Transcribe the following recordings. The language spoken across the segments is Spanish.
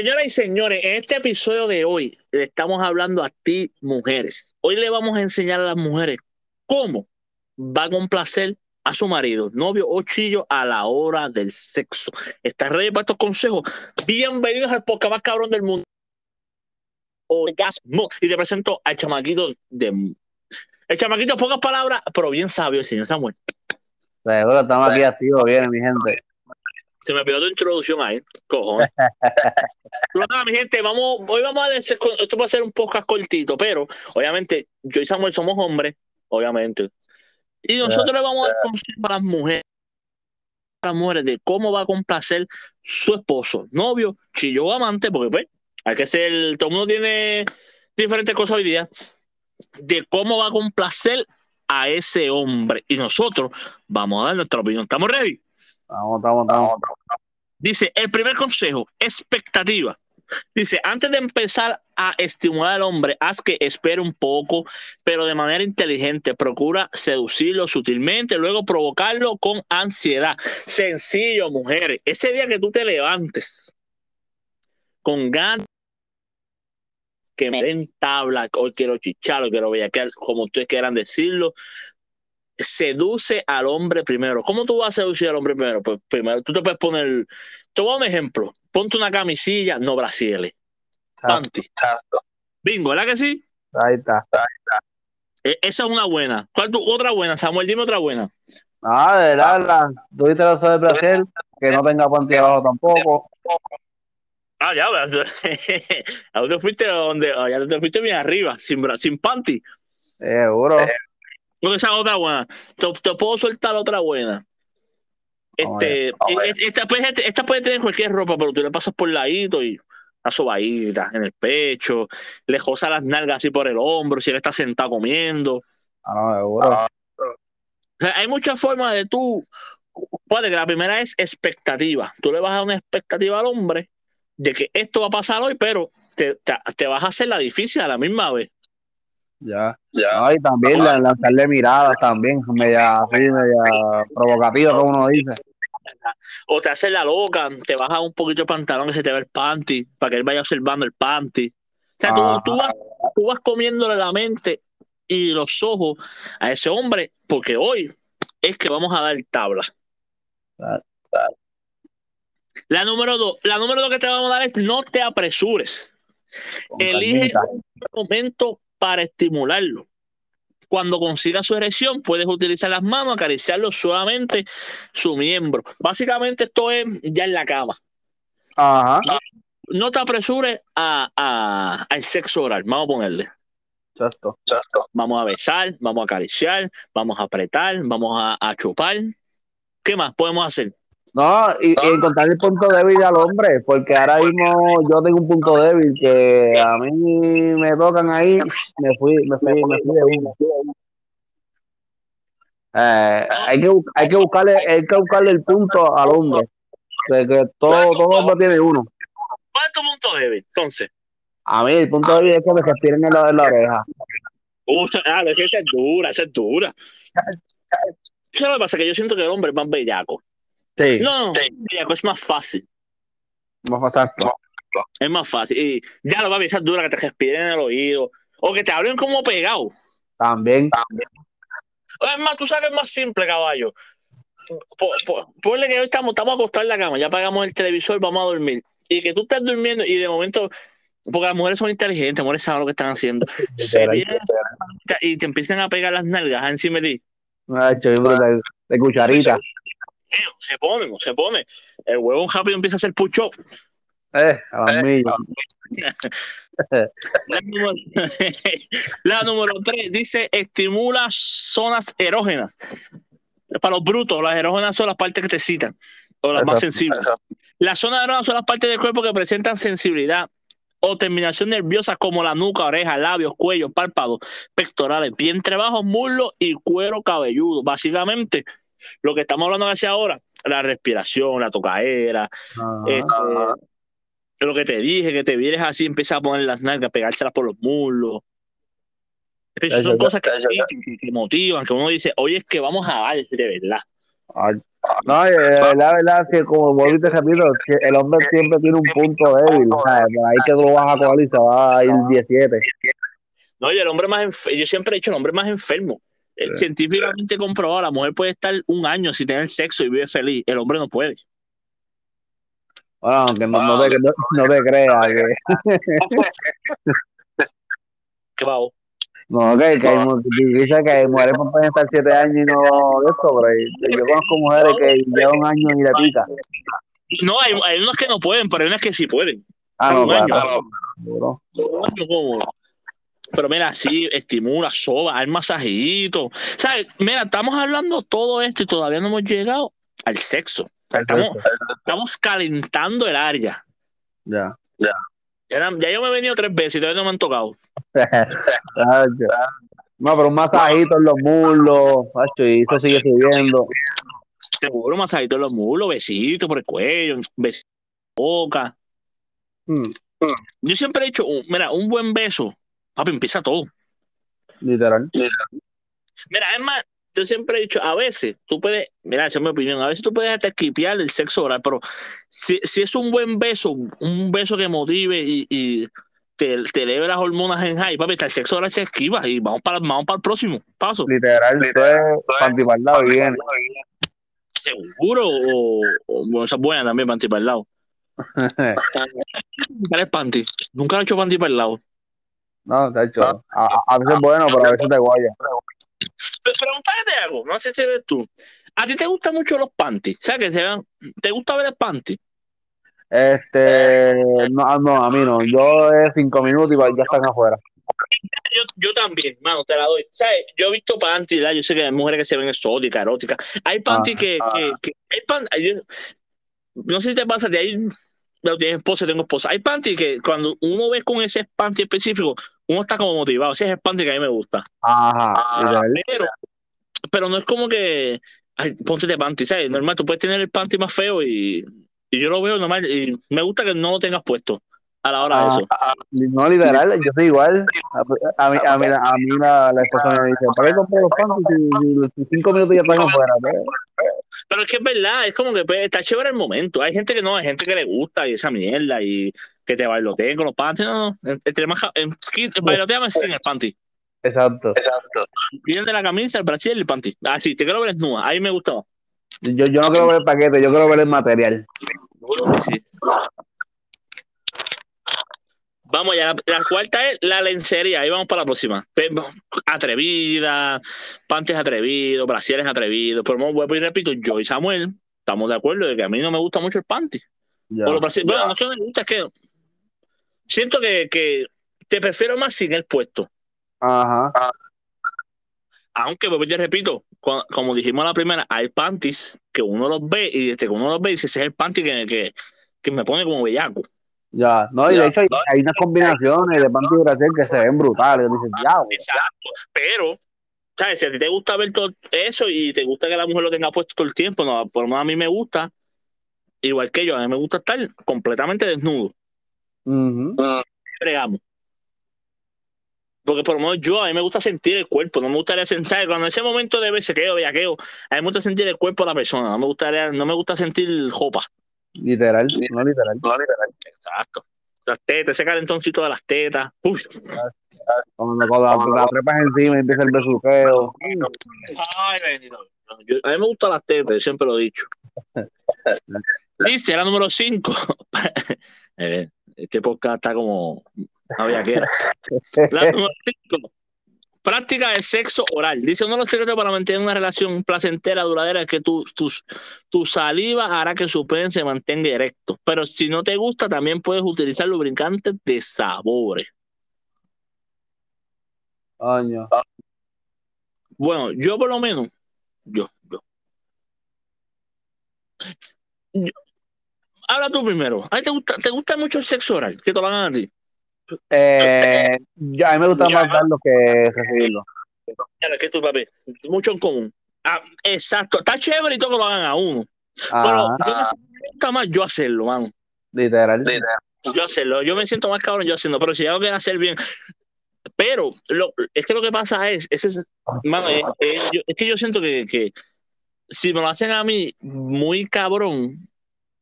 Señoras y señores, en este episodio de hoy le estamos hablando a ti, mujeres. Hoy le vamos a enseñar a las mujeres cómo va a complacer a su marido, novio o chillo a la hora del sexo. ¿Estás ready para estos consejos? Bienvenidos al podcast más cabrón del mundo. Orgasmo. Y te presento al chamaquito de. El chamaquito, pocas palabras, pero bien sabio, el señor Samuel. Seguro estamos aquí activos, bien, mi gente. Se me pidió tu introducción ahí, cojones. pero nada, mi gente, vamos, hoy vamos a ver, esto va a ser un podcast cortito, pero obviamente yo y Samuel somos hombres, obviamente. Y nosotros le vamos a dar consejos a las mujeres, a las mujeres de cómo va a complacer su esposo, novio, chillo o amante, porque pues hay que ser, todo el mundo tiene diferentes cosas hoy día, de cómo va a complacer a ese hombre. Y nosotros vamos a dar nuestra opinión. ¿Estamos ready? Vamos. Dice, el primer consejo, expectativa. Dice, antes de empezar a estimular al hombre, haz que espere un poco, pero de manera inteligente. Procura seducirlo sutilmente, luego provocarlo con ansiedad. Sencillo, mujeres. Ese día que tú te levantes con ganas que me den tabla, hoy quiero chichar, hoy quiero bellaquear, como ustedes quieran decirlo, seduce al hombre primero. ¿Cómo tú vas a seducir al hombre primero? Pues primero, tú te puedes poner, te voy a un ejemplo, ponte una camisilla, no brasieles, panty. Bingo, ¿verdad que sí? Ahí está, ahí está. E, esa es una buena. ¿Cuál tu, otra buena? Samuel, dime otra buena. Ah, de verdad, tú viste los de Brasil, que no tenga panty abajo tampoco. Ah, ya, ¿a dónde fuiste? ¿A dónde? Ah, ya te fuiste bien arriba, sin, sin panty. Seguro. Porque esa otra buena. Te, te, puedo soltar otra buena. Este, esta, puede, esta puede tener cualquier ropa, pero tú le pasas por ladito y la sobadita en el pecho, le josa las nalgas así por el hombro, si él está sentado comiendo. Ah, seguro. Sea, hay muchas formas de tú. Puede que la primera es expectativa. Tú le vas a dar una expectativa al hombre de que esto va a pasar hoy, pero te, te, te vas a hacer la difícil a la misma vez. Ya, ya. No, y también la, lanzarle miradas también, media así, media provocativa, como uno dice. O te hace la loca, te baja un poquito el pantalón que se te ve el panty, para que él vaya observando el panty. O sea, tú, tú, vas, tú vas comiéndole la mente y los ojos a ese hombre, porque hoy es que vamos a dar tabla. La número dos, la número dos que te vamos a dar es no te apresures. Con Elige calmita. un momento para estimularlo. Cuando consiga su erección, puedes utilizar las manos, acariciarlo suavemente su miembro. Básicamente esto es ya en la cama. Ajá. No, no te apresures a, a- al sexo oral. Vamos a ponerle. Exacto. Vamos a besar, vamos a acariciar, vamos a apretar, vamos a, a chupar. ¿Qué más podemos hacer? No, y, y encontrar el punto débil al hombre, porque ahora mismo yo tengo un punto débil que a mí me tocan ahí, me fui, me fui, me fui de uno. Eh, hay que hay que buscarle, hay que buscarle el punto al hombre, que todo, todo hombre tiene uno. ¿Cuál es tu punto débil? Entonces, A mí el punto débil es que me respiren en la, en la oreja. uh, ah, es que esa es dura, esa es dura. ¿Sabes lo que pasa? Que yo siento que el hombre es más bellaco. Sí, No, no, bellaco es más fácil. Es más fácil. Y ya lo va a dura que te respiren en el oído. O que te hablen como pegado. También, Es más, tú sabes, es más simple, caballo. Po- po- Ponle que hoy estamos, estamos acostados en la cama, ya apagamos el televisor, vamos a dormir. Y que tú estés durmiendo y de momento, porque las mujeres son inteligentes, las mujeres saben lo que están haciendo. Se vienen y te empiezan a pegar las nalgas encima de ti. De cucharita. Eh, Se ponen, se pone. El huevo rápido empieza a hacer push-up. Eh, a las millas. La número, la número tres dice estimula zonas erógenas. Para los brutos, las erógenas son las partes que te citan o las más sensibles. Las zonas erógenas son las partes del cuerpo que presentan sensibilidad o terminación nerviosa como la nuca, oreja, labios, cuello, párpados, pectorales, vientre bajo, muslo y cuero cabelludo. Básicamente, lo que estamos hablando hacia ahora, la respiración, la tocaera, este, lo que te dije, que te vienes así, empiezas a poner las nalgas, pegárselas por los muslos. Esas son cosas que, sí, que- que motivan, que uno dice, oye, es que vamos a dar de verdad. Ay, No, la verdad, que como vuelvo y te repito, el hombre siempre tiene un punto débil. Ahí que tú lo vas a coger y se va a ir 17. No, y el hombre más yo siempre he dicho el hombre más enfermo. Científicamente comprobado, la mujer puede estar un año sin tener sexo y vive feliz. El hombre no puede. Bueno, aunque no, no, te, no, te creas que. ¿Qué va? No, que, que hay, dice que hay mujeres que pueden estar siete años y no de esto, pero yo conozco mujeres que llevan un año y le pica. No, hay, hay unas que no pueden, pero hay unas que sí pueden. Ah, no, claro. Año, pero mira, sí, estimula, soba, hay masajito. ¿Sabes? Mira, estamos hablando todo esto y todavía no hemos llegado al sexo. Estamos, estamos calentando el área. Ya. Ya. Ya, yo me he venido tres veces y todavía no me han tocado. no, pero un masajito en los muslos, y eso sigue subiendo. Seguro, un masajito en los muslos, besitos por el cuello, besitos en la boca. Hmm. Yo siempre he dicho, mira, un buen beso, papi, empieza todo. Literal. Mira, es más, yo siempre he dicho, a veces tú puedes, mira, esa es mi opinión, a veces tú puedes hasta esquipear el sexo oral, pero si, si es un buen beso, un beso que motive y, y te, te, eleve las hormonas en high, papi, el sexo oral se esquiva y vamos para, vamos para el próximo paso. Literal, literal es lado bien. Seguro, o, o bueno, esa es buena también, panty para el lado. ¿Cuál es panty? Nunca he hecho panty para el lado. No, de hecho, a, a veces es bueno, pero a veces te guaya. Pregúntate algo, no sé si eres tú. ¿A ti te gustan mucho los panties? O sea, que se vean, ¿te gusta ver el panty? Este, no, no, a mí no. Yo es cinco minutos y ya están afuera. Yo, yo también, mano, te la doy. ¿Sabes? Yo he visto panty, yo sé que hay mujeres que se ven exóticas, eróticas. Hay panty que, ah. que, que, hay panty, no sé si te pasa, de ahí tienes esposa, tengo esposa. Hay panty que cuando uno ve con ese panty específico, uno está como motivado. Ese es el panty que a mí me gusta. Ajá. Ah, pero, pero no es como que, ay, ponte de panty, ¿sabes? Normal, tú puedes tener el panty más feo y, y yo lo veo normal y me gusta que no lo tengas puesto a la hora de ah, eso. Ah, no, literal, yo soy igual. A, mí, a mí, a mí la, la, esposa me dice, ¿para qué compré los panties si, cinco minutos ya están afuera? Pero es que es verdad, es como que pues, está chévere el momento. Hay gente que no, hay gente que le gusta y esa mierda y que te bailoteen con los panties. No, no. Entre más, bailoteame sin el panty. Exacto. Exacto. Vienen de la camisa, el brasil y el panty. Ah, sí, te quiero ver desnuda. Ahí me gustó. Yo, yo no quiero ver el paquete, yo quiero ver el material. Sí. Vamos ya, la, cuarta es la lencería, ahí vamos para la próxima. Atrevida, panties atrevidos, brasieres atrevidos, pero vuelvo y repito, yo y Samuel estamos de acuerdo de que a mí no me gusta mucho el panty. Bueno, no sé me gusta, es que siento que, que, te prefiero más sin el puesto. Ajá. Aunque, vuelvo y repito, como dijimos la primera, hay panties que uno los ve y desde que uno los ve dice, ese es el panty que, que, que me pone como bellaco. Ya, no, y de hecho hay, unas combinaciones de panty y que se ven brutales. Exacto, pero, ¿sabes? Si a ti te gusta ver todo eso y te gusta que la mujer lo tenga puesto todo el tiempo, no, por lo menos a mí me gusta, igual que yo, a mí me gusta estar completamente desnudo. Uh Porque por lo menos yo, a mí me gusta sentir el cuerpo, no me gustaría sentar, cuando ese momento de besequeo, bellaqueo, a mí me gusta sentir el cuerpo de la persona, no me gustaría, no me gusta sentir jopa. Literal, no literal. No literal. Exacto. Las tetas, ese calentoncito de las tetas. Uy. Cuando, cuando la, trepas encima y empieza el besuqueo. Ay, bendito. a mí me gustan las tetas, yo siempre lo he dicho. Dice la número 5. eh, este podcast está como. No había que La número 5. Práctica de sexo oral. Dice uno de los secretos para mantener una relación placentera, duradera, es que tu, tu, saliva hará que su pene se mantenga erecto. Pero si no te gusta, también puedes utilizar lubricantes de sabores. Año. Bueno, yo por lo menos, yo, yo. habla tú primero. ¿A te gusta, te gusta mucho el sexo oral? Que te lo hagan a ti. Eh, a mí me gusta más darlo que recibirlo. Claro, que tú, papi, mucho en común. Ah, exacto, está chévere y todo que lo hagan a uno. Pero yo me gusta más yo hacerlo, mano. Literal. Yo hacerlo, yo me siento más cabrón yo haciendo, pero si algo quiero hacer bien. Pero lo, es que lo que pasa es, es, es, mano, es, es, que yo siento que, que si me lo hacen a mí muy cabrón,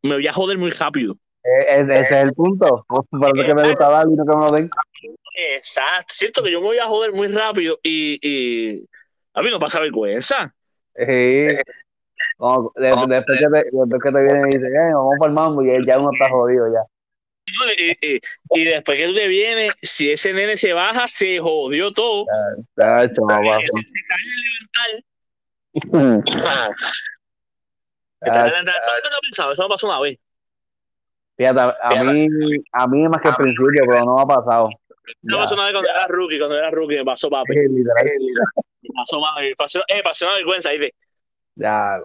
me voy a joder muy rápido. Eh, ese es el punto. Por eso que me gusta dar y no que me lo den. Exacto. Siento que yo me voy a joder muy rápido y, y a mí no pasa vergüenza. Sí. Como de- después, que te, después que te vienen y dicen, eh, vamos para el mambo, y ya uno está jodido ya. Y, y- y después que tú te vienes, si ese nene se baja, se jodió todo. Tacho, papá. Si te cae a levantar, te levantar. Eso me pasó una vez. Fíjate, a mí, a mí más que al principio, pero no me ha pasado. Me Ya, pasó una vez cuando era rookie, cuando era rookie, me pasó papi. literal. Me pasó, me pasó, eh, pasó una vergüenza. Dice, Ya,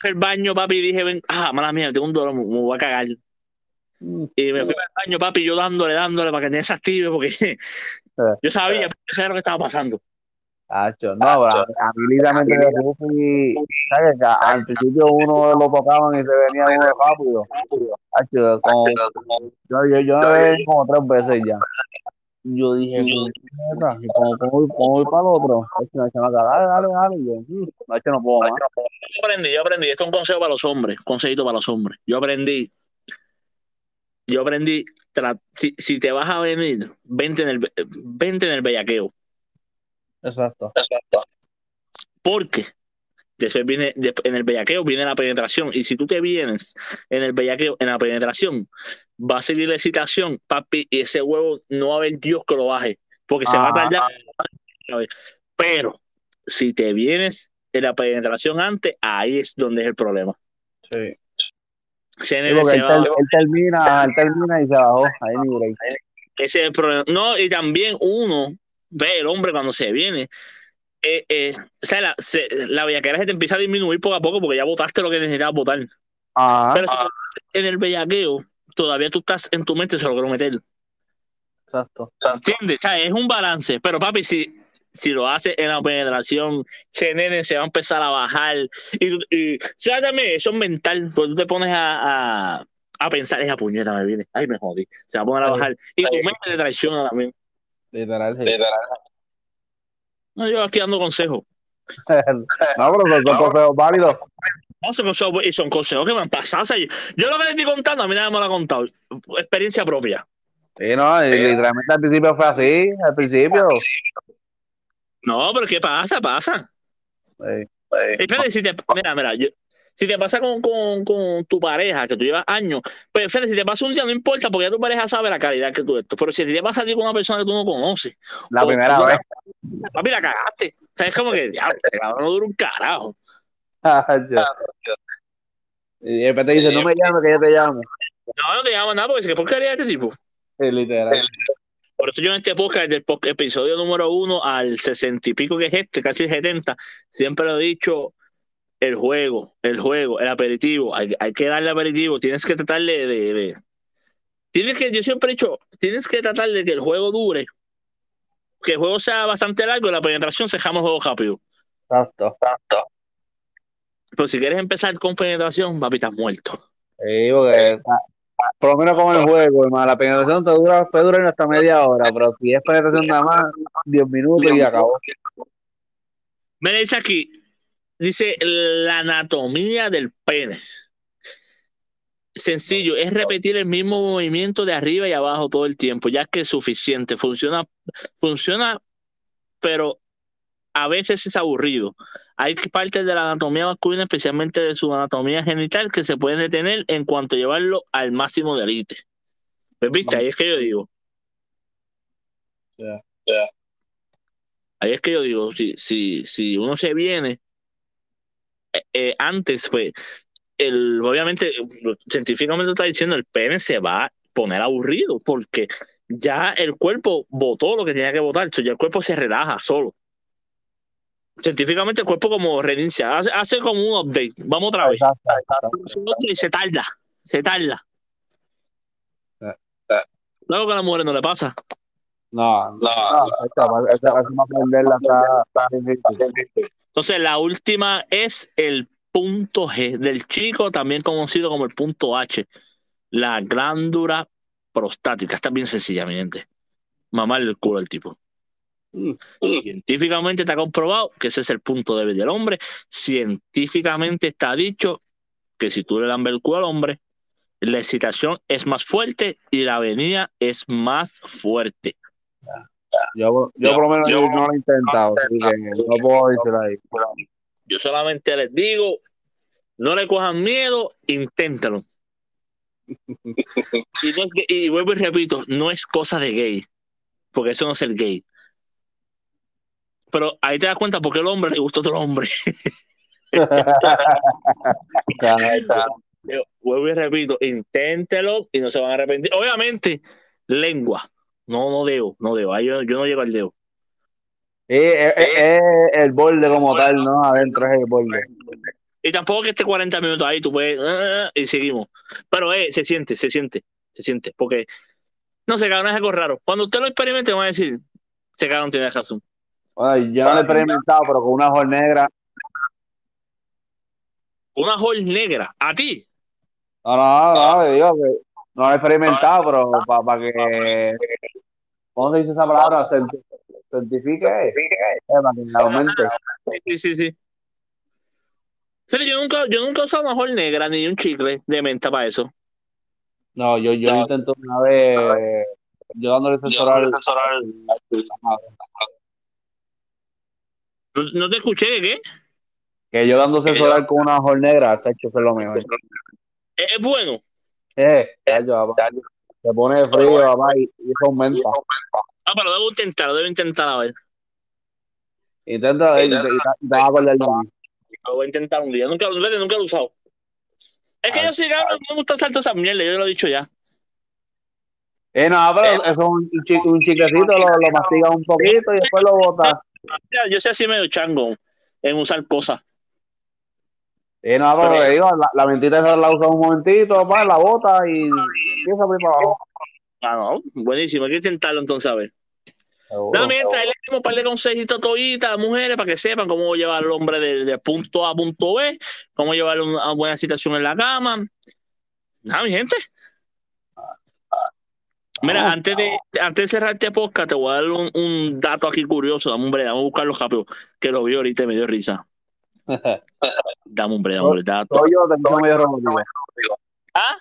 fui al baño, papi, y dije, ven, ah, mala mía, tengo un dolor, me, me voy a cagar. Y me fui al baño, papi, yo dándole, dándole para que nadie se active, porque yo sabía, yo sabía lo que estaba pasando. Tacho, no, pero a, mí literalmente de Rufi, ¿sabes? Que al principio uno lo tocaban y se venía uno rápido. Como, yo, yo, yo me veía como tres veces ya. Yo dije, como, como, como voy para el otro, me dale, dale, dale, yo, "Mm, Tacho, no puedo más. Yo aprendí, yo aprendí, esto es un consejo para los hombres, un consejito para los hombres. Yo aprendí, yo aprendí, si, si te vas a venir, vente en el, vente en el bellaqueo. Exacto. Porque después viene, en el bellaqueo viene la penetración. Y si tú te vienes en el bellaqueo, en la penetración, va a seguir la excitación, papi, y ese huevo no va a haber Dios que lo baje. Porque se va a tardar. Pero si te vienes en la penetración antes, ahí es donde es el problema. Sí. Se él, va- él termina, él termina y se bajó. Ahí ni break. Ese es el problema. No, y también uno ve el hombre cuando se viene. eh, eh, o sea, la, se- la bellaquera se te empieza a disminuir poco a poco porque ya votaste lo que necesitabas votar. Ajá, Pero estás en el bellaqueo, todavía tú estás en tu mente, se lo meter. exacto. ¿Entiendes? O sea, es un balance. Pero papi, si, si lo haces en la penetración, ese nene se va a empezar a bajar. Y, y o sea, también eso es mental. Porque tú te pones a, a, a pensar, esa puñeta me viene. Ay, me jodí. Se va a poner a bajar. Y tu mente te traiciona también. Literal, sí. No, yo aquí dando consejos. No, pero son consejos válidos. No, son consejos, y son consejos que me han pasado. O sea, yo, lo que le estoy contando, a mí nadie me lo ha contado. Experiencia propia. Sí, no, y literalmente al principio fue así, al principio. No, pero ¿qué pasa? Pasa. Sí. Espérate, si te, mira, mira, yo- si te pasa con, con, con tu pareja, que tú llevas años, pues espérate, si te pasa un día, no importa, porque ya tu pareja sabe la calidad que tú esto. Pero si te pasa a ti con una persona que tú no conoces, La primera vez. papi, la cagaste. O sea, es como que, diablo, cabrón no dura un carajo. y de repente dice, no me llames, que yo te llamo. No, no te llaman nada, porque dice, ¿qué porquería es este tipo? Sí, literal. Por eso yo en este podcast, del episodio número uno al sesenta y pico que es este, casi el 70, siempre lo he dicho, el juego, el juego, el aperitivo, hay, hay que darle aperitivo, tienes que tratar de, de- de- Tienes que, yo siempre he dicho, tienes que tratar de que el juego dure, que el juego sea bastante largo y la penetración se jama el juego rápido. Exacto. Pero si quieres empezar con penetración, papi, estás muerto. Sí, porque por lo menos con el juego, hermano, la penetración te dura, puede durar hasta media hora, pero si es penetración nada más, 10 minutos y acabó. Me dice aquí, dice la anatomía del pene. Sencillo, es repetir el mismo movimiento de arriba y abajo todo el tiempo, ya que es suficiente. Funciona, funciona, pero a veces es aburrido. Hay partes de la anatomía masculina, especialmente de su anatomía genital, que se pueden detener en cuanto a llevarlo al máximo de élite. ¿Ves, viste? Ahí es que yo digo. Ahí es que yo digo, si, si, si uno se viene eh, eh, antes, pues, el, obviamente, científicamente está diciendo, el pene se va a poner aburrido, porque ya el cuerpo votó lo que tenía que votar, ya el cuerpo se relaja solo. Científicamente el cuerpo como reinicia, hace, hace como un update, vamos otra vez. Exacto, exacto. Y se tarda, se tarda. Eh, Luego que a la mujer no le pasa. No, no, está difícil. Entonces, la última es el punto G del chico, también conocido como el punto H, la glándula prostática. Está bien sencilla, mi gente. El culo al tipo. Científicamente está comprobado que ese es el punto débil del hombre. Científicamente está dicho que si tú le lambes el culo al hombre, la excitación es más fuerte y la avenida es más fuerte. Yo, yo por lo menos yo, no lo he intentado, así que no puedo decir ahí. Yo solamente les digo, no le cojan miedo, inténtalo. y, no es que- y vuelvo y repito, no es cosa de gay, porque eso no es el gay. Pero ahí te das cuenta por qué el hombre le gusta a otro hombre. Yo vuelvo y repito, inténtelo y no se van a arrepentir. Obviamente, lengua. No, no debo, no debo. Ahí yo, yo no llego al dedo. Sí, es, es- es el borde como tal, ¿no? Adentro es el borde. Y tampoco que esté 40 minutos ahí, tú puedes, ah, y seguimos. Pero eh, se siente, se siente, se siente. Porque, no sé, cabrón, es algo raro. Cuando usted lo experimente, van a decir, se cabrón tiene razón. Bueno, yo no lo he experimentado, pero con una hojol negra. Una hall negra, a ti. No, no, no, digo que no lo he experimentado, pero para que. ¿Cómo se dice esa palabra? Certi- Certifique. eh, para que aumente. Sí, sí, sí. Pero yo nunca, yo nunca he usado una hall negra ni un chicle de menta para eso. No, yo, yo intento una vez. Yo dándole sexo oral. No, no te escuché, ¿qué? Que yo sexo oral con una hojol negra, está hecho que es lo mejor. Es, es bueno. Eh, chacho, papá. Se pone frío, papá, y, y eso aumenta. Ah, pero debo intentar, debo intentar a ver. Intenta, y te, y te- y te vas a acordar de mí. Lo voy a intentar un día. Nunca, nunca, nunca lo he usado. Es que yo sí, cabrón, no me gusta salto esa mierda, yo lo he dicho ya. Eh, no, pero eso es un, un chi- un chiquecito, lo, lo mastigas un poquito y después lo botas. Ya, Yo soy así medio chango en usar cosas. Eh, no, pero digo, la, la mentita esa la usas un momentito, pa, la botas y empieza por ahí para abajo. Ah, no, buenísimo, hay que intentarlo entonces a ver. Seguro. Nada, mientras ahí le un par de consejitos toditas a las mujeres para que sepan cómo llevar al hombre de, de punto A a punto B, cómo llevar una buena situación en la cama. Nada, mi gente. Mira, Ah. antes de, antes de cerrar este podcast, te voy a dar un, un dato aquí curioso. Dame break, vamos a buscarlo rápido, que lo vi ahorita y me dio risa. Dame un break, break, dato. Soy yo, te escucho medio robótico. ¿Ah?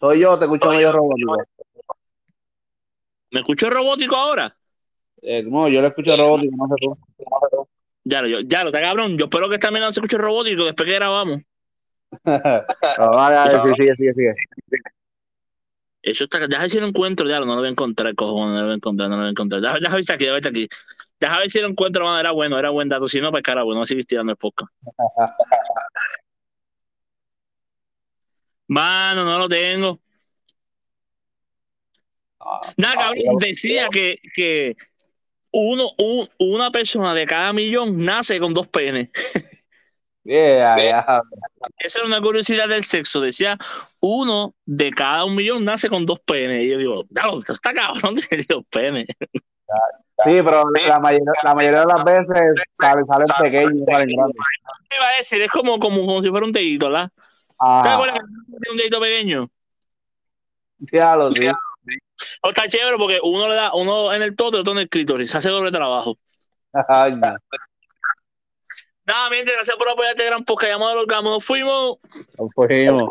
Soy yo, te escucho medio robótico. ¿Me escucho robótico ahora? Eh, no, yo lo escucho robótico, no sé tú. Ya lo, yo, ya lo, está cabrón. Yo espero que esta mierda no se escuche robótico después que grabamos. Vale, sí, sigue, sigue, sigue. Eso está, déjame ver si lo encuentro, ya no lo voy a encontrar, cojones, no lo voy a encontrar, no lo voy a encontrar. Ver si aquí, si aquí. Déjame ver si lo encuentro, man, era bueno, era buen dato. Si no, pues cara, bueno, seguir tirando el podcast. Mano, no lo tengo. Nada, cabrón, decía que, que uno, un- una persona de cada millón nace con dos penes. Yeah, yeah. Esa era una curiosidad del sexo. Decía, uno de cada un millón nace con dos penes. Y yo digo, "Diablo, esto está cabrón de dos penes. Sí, pero la mayoría, la mayoría de las veces salen, salen pequeños, salen grandes. ¿Qué iba a decir? Es como, como, como si fuera un dedito, ¿verdad? ¿Te Ah, acuerdas tiene un dedito pequeño? diablo, sí. O está chévere porque uno le da uno en el todo y otro en el clítoris. Se hace doble trabajo. Ay, no. Nada, mi gente, gracias por apoyar este gran podcast llamado El Orgasmo. Nos fuimos. Nos fuimos.